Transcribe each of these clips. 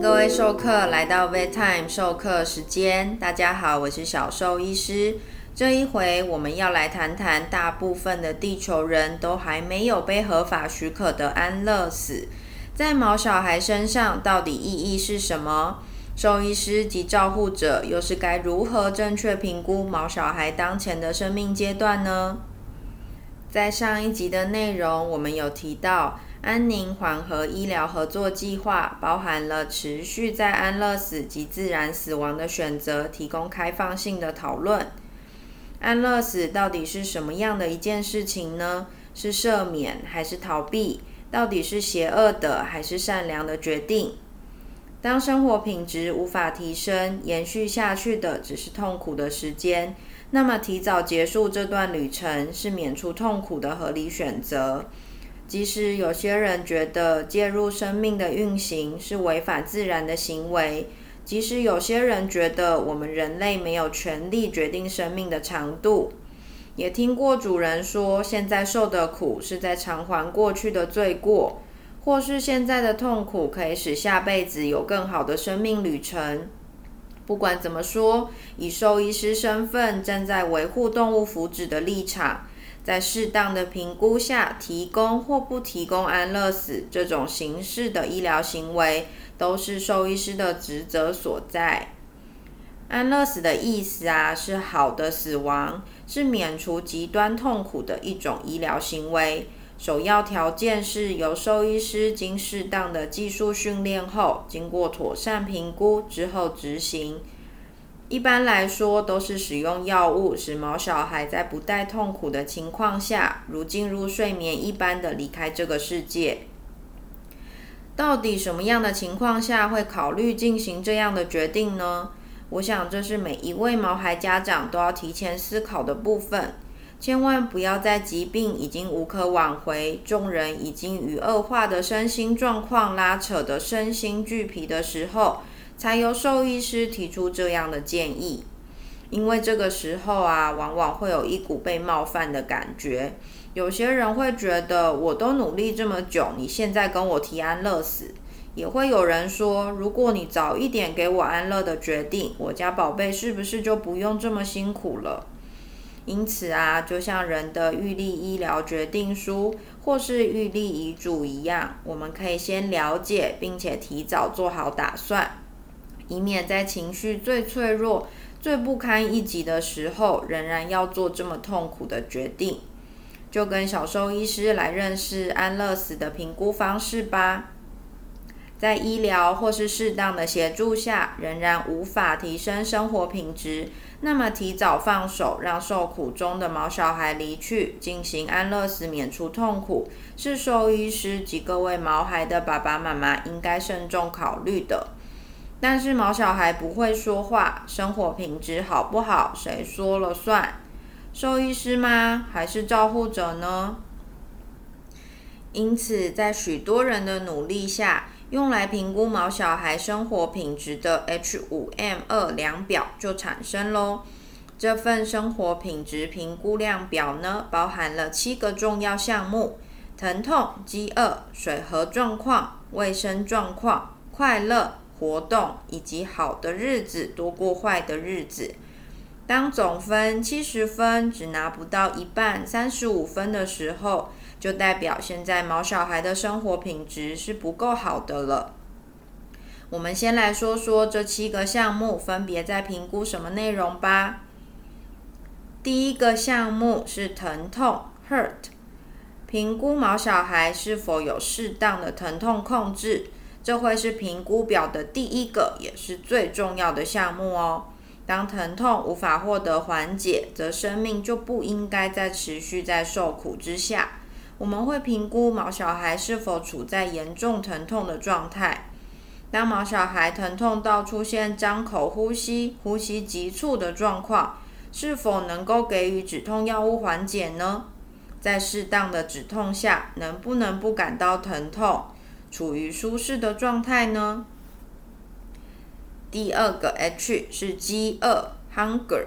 各位授课来到 Vet Time 授课时间。大家好，我是小兽医师。这一回我们要来谈谈，大部分的地球人都还没有被合法许可的安乐死，在毛小孩身上到底意义是什么？兽医师及照护者又是该如何正确评估毛小孩当前的生命阶段呢？在上一集的内容，我们有提到。安宁缓和医疗合作计划包含了持续在安乐死及自然死亡的选择，提供开放性的讨论。安乐死到底是什么样的一件事情呢？是赦免还是逃避？到底是邪恶的还是善良的决定？当生活品质无法提升，延续下去的只是痛苦的时间，那么提早结束这段旅程是免除痛苦的合理选择。即使有些人觉得介入生命的运行是违反自然的行为，即使有些人觉得我们人类没有权利决定生命的长度，也听过主人说，现在受的苦是在偿还过去的罪过，或是现在的痛苦可以使下辈子有更好的生命旅程。不管怎么说，以兽医师身份站在维护动物福祉的立场。在适当的评估下，提供或不提供安乐死这种形式的医疗行为，都是兽医师的职责所在。安乐死的意思啊，是好的死亡，是免除极端痛苦的一种医疗行为。首要条件是由兽医师经适当的技术训练后，经过妥善评估之后执行。一般来说，都是使用药物，使毛小孩在不带痛苦的情况下，如进入睡眠一般的离开这个世界。到底什么样的情况下会考虑进行这样的决定呢？我想这是每一位毛孩家长都要提前思考的部分。千万不要在疾病已经无可挽回、众人已经与恶化的身心状况拉扯的身心俱疲的时候。才由兽医师提出这样的建议，因为这个时候啊，往往会有一股被冒犯的感觉。有些人会觉得，我都努力这么久，你现在跟我提安乐死；也会有人说，如果你早一点给我安乐的决定，我家宝贝是不是就不用这么辛苦了？因此啊，就像人的预立医疗决定书或是预立遗嘱一样，我们可以先了解，并且提早做好打算。以免在情绪最脆弱、最不堪一击的时候，仍然要做这么痛苦的决定，就跟小兽医师来认识安乐死的评估方式吧。在医疗或是适当的协助下，仍然无法提升生活品质，那么提早放手，让受苦中的毛小孩离去，进行安乐死，免除痛苦，是兽医师及各位毛孩的爸爸妈妈应该慎重考虑的。但是毛小孩不会说话，生活品质好不好，谁说了算？兽医师吗？还是照护者呢？因此，在许多人的努力下，用来评估毛小孩生活品质的 H5M2 量表就产生喽。这份生活品质评估量表呢，包含了七个重要项目：疼痛、饥饿、水和状况、卫生状况、快乐。活动以及好的日子多过坏的日子。当总分七十分只拿不到一半三十五分的时候，就代表现在毛小孩的生活品质是不够好的了。我们先来说说这七个项目分别在评估什么内容吧。第一个项目是疼痛 （hurt），评估毛小孩是否有适当的疼痛控制。这会是评估表的第一个，也是最重要的项目哦。当疼痛无法获得缓解，则生命就不应该再持续在受苦之下。我们会评估毛小孩是否处在严重疼痛的状态。当毛小孩疼痛到出现张口呼吸、呼吸急促的状况，是否能够给予止痛药物缓解呢？在适当的止痛下，能不能不感到疼痛？处于舒适的状态呢？第二个 H 是饥饿 （hunger）。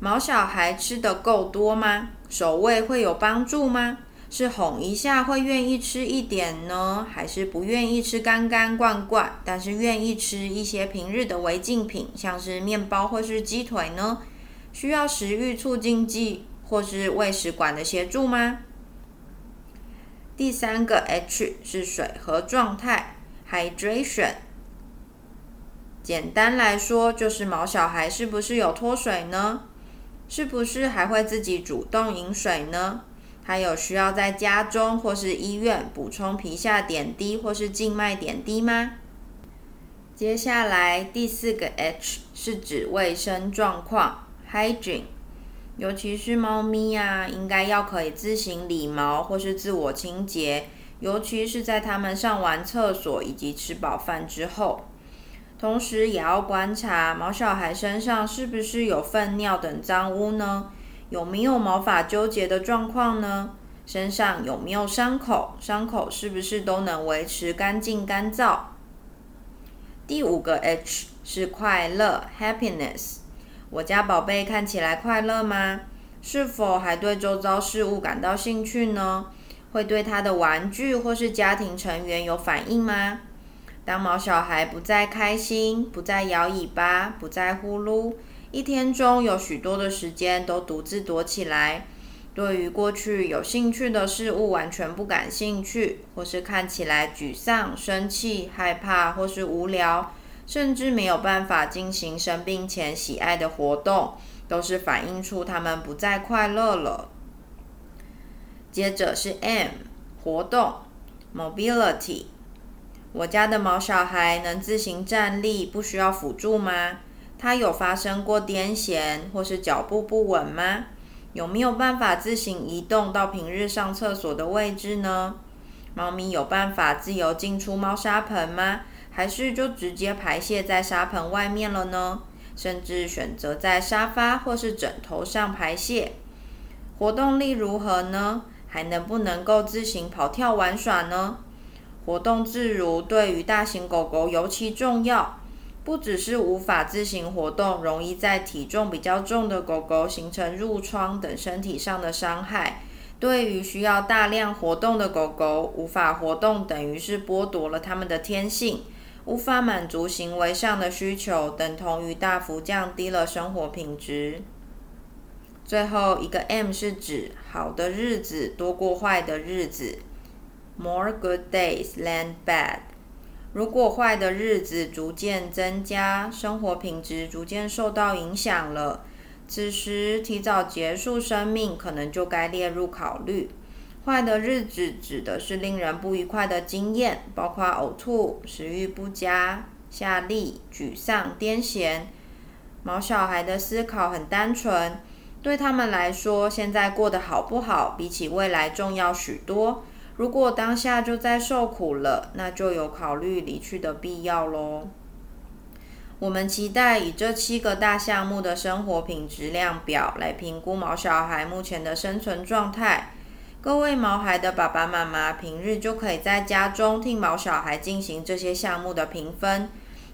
毛小孩吃的够多吗？守卫会有帮助吗？是哄一下会愿意吃一点呢，还是不愿意吃干干罐罐，但是愿意吃一些平日的违禁品，像是面包或是鸡腿呢？需要食欲促进剂或是胃食管的协助吗？第三个 H 是水和状态 （hydration）。简单来说，就是毛小孩是不是有脱水呢？是不是还会自己主动饮水呢？他有需要在家中或是医院补充皮下点滴或是静脉点滴吗？接下来第四个 H 是指卫生状况 （hygiene），尤其是猫咪啊，应该要可以自行理毛或是自我清洁，尤其是在它们上完厕所以及吃饱饭之后。同时也要观察毛小孩身上是不是有粪尿等脏污呢？有没有毛发纠结的状况呢？身上有没有伤口？伤口是不是都能维持干净干燥？第五个 H 是快乐 （Happiness）。我家宝贝看起来快乐吗？是否还对周遭事物感到兴趣呢？会对他的玩具或是家庭成员有反应吗？当毛小孩不再开心，不再摇尾巴，不再呼噜。一天中有许多的时间都独自躲起来，对于过去有兴趣的事物完全不感兴趣，或是看起来沮丧、生气、害怕，或是无聊，甚至没有办法进行生病前喜爱的活动，都是反映出他们不再快乐了。接着是 M 活动 Mobility，我家的毛小孩能自行站立，不需要辅助吗？他有发生过癫痫或是脚步不稳吗？有没有办法自行移动到平日上厕所的位置呢？猫咪有办法自由进出猫砂盆吗？还是就直接排泄在沙盆外面了呢？甚至选择在沙发或是枕头上排泄？活动力如何呢？还能不能够自行跑跳玩耍呢？活动自如对于大型狗狗尤其重要。不只是无法自行活动，容易在体重比较重的狗狗形成褥疮等身体上的伤害。对于需要大量活动的狗狗，无法活动等于是剥夺了它们的天性，无法满足行为上的需求，等同于大幅降低了生活品质。最后一个 M 是指好的日子多过坏的日子，More good days than bad。如果坏的日子逐渐增加，生活品质逐渐受到影响了，此时提早结束生命可能就该列入考虑。坏的日子指的是令人不愉快的经验，包括呕吐、食欲不佳、下痢、沮丧、癫痫。毛小孩的思考很单纯，对他们来说，现在过得好不好，比起未来重要许多。如果当下就在受苦了，那就有考虑离去的必要喽。我们期待以这七个大项目的生活品质量表来评估毛小孩目前的生存状态。各位毛孩的爸爸妈妈，平日就可以在家中替毛小孩进行这些项目的评分。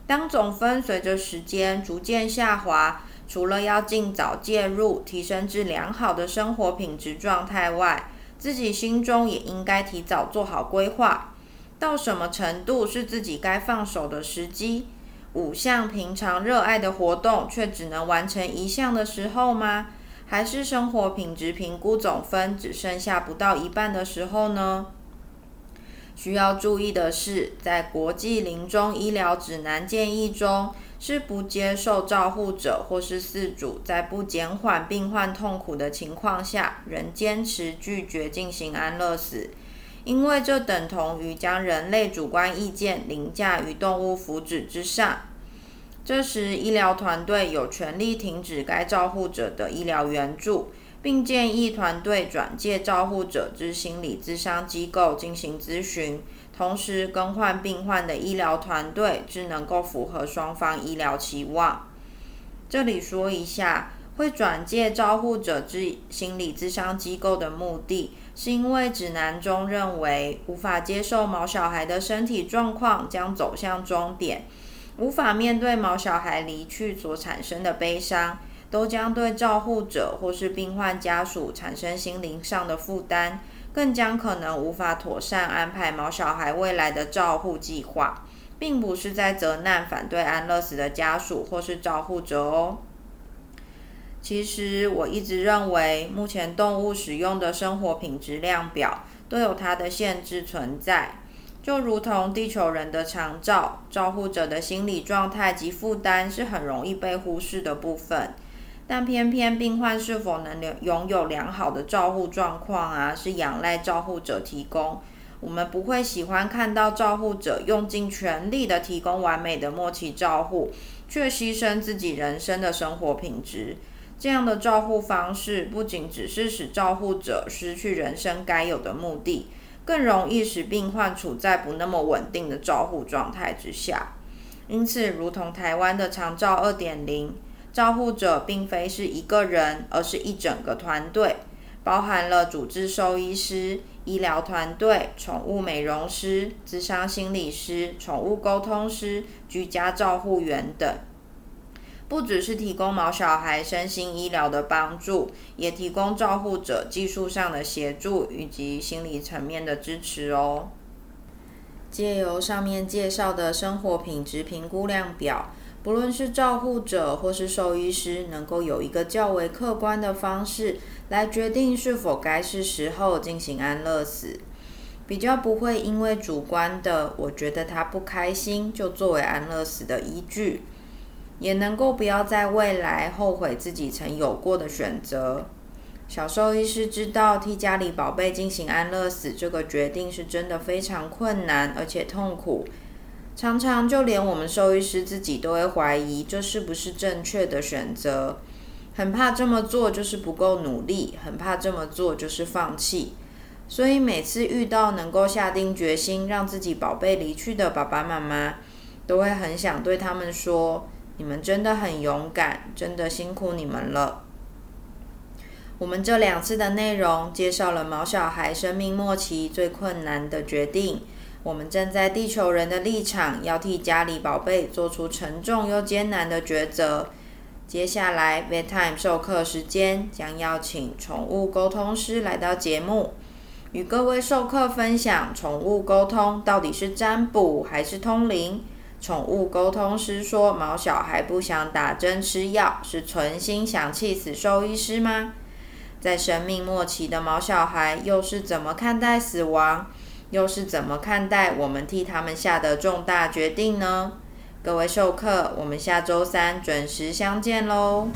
当总分随着时间逐渐下滑，除了要尽早介入，提升至良好的生活品质状态外，自己心中也应该提早做好规划，到什么程度是自己该放手的时机？五项平常热爱的活动却只能完成一项的时候吗？还是生活品质评估总分只剩下不到一半的时候呢？需要注意的是，在国际临终医疗指南建议中。是不接受照护者或是饲主在不减缓病患痛苦的情况下，仍坚持拒绝进行安乐死，因为这等同于将人类主观意见凌驾于动物福祉之上。这时，医疗团队有权利停止该照护者的医疗援助，并建议团队转介照护者至心理咨商机构进行咨询。同时更换病患的医疗团队，只能够符合双方医疗期望。这里说一下，会转介照护者至心理咨商机构的目的，是因为指南中认为，无法接受毛小孩的身体状况将走向终点，无法面对毛小孩离去所产生的悲伤，都将对照护者或是病患家属产生心灵上的负担。更将可能无法妥善安排毛小孩未来的照护计划，并不是在责难反对安乐死的家属或是照护者哦。其实我一直认为，目前动物使用的生活品质量表都有它的限制存在。就如同地球人的长照，照护者的心理状态及负担是很容易被忽视的部分。但偏偏病患是否能拥有良好的照护状况啊，是仰赖照护者提供。我们不会喜欢看到照护者用尽全力的提供完美的默契照护，却牺牲自己人生的生活品质。这样的照护方式不仅只是使照护者失去人生该有的目的，更容易使病患处在不那么稳定的照护状态之下。因此，如同台湾的长照二点零，照护者并非是一个人，而是一整个团队，包含了主治兽医师、医疗团队、宠物美容师、智商心理师、宠物沟通师、居家照护员等。不只是提供毛小孩身心医疗的帮助，也提供照护者技术上的协助以及心理层面的支持哦。借由上面介绍的生活品质评估量表，不论是照护者或是兽医师，能够有一个较为客观的方式来决定是否该是时候进行安乐死，比较不会因为主观的我觉得他不开心就作为安乐死的依据。也能够不要在未来后悔自己曾有过的选择。小兽医师知道替家里宝贝进行安乐死这个决定是真的非常困难，而且痛苦。常常就连我们兽医师自己都会怀疑这是不是正确的选择，很怕这么做就是不够努力，很怕这么做就是放弃。所以每次遇到能够下定决心让自己宝贝离去的爸爸妈妈，都会很想对他们说。你们真的很勇敢，真的辛苦你们了。我们这两次的内容介绍了毛小孩生命末期最困难的决定。我们站在地球人的立场，要替家里宝贝做出沉重又艰难的抉择。接下来，bedtime 授课时间将邀请宠物沟通师来到节目，与各位授课分享宠物沟通到底是占卜还是通灵。宠物沟通师说：“毛小孩不想打针吃药，是存心想气死兽医师吗？在生命末期的毛小孩又是怎么看待死亡？又是怎么看待我们替他们下的重大决定呢？”各位授课，我们下周三准时相见喽！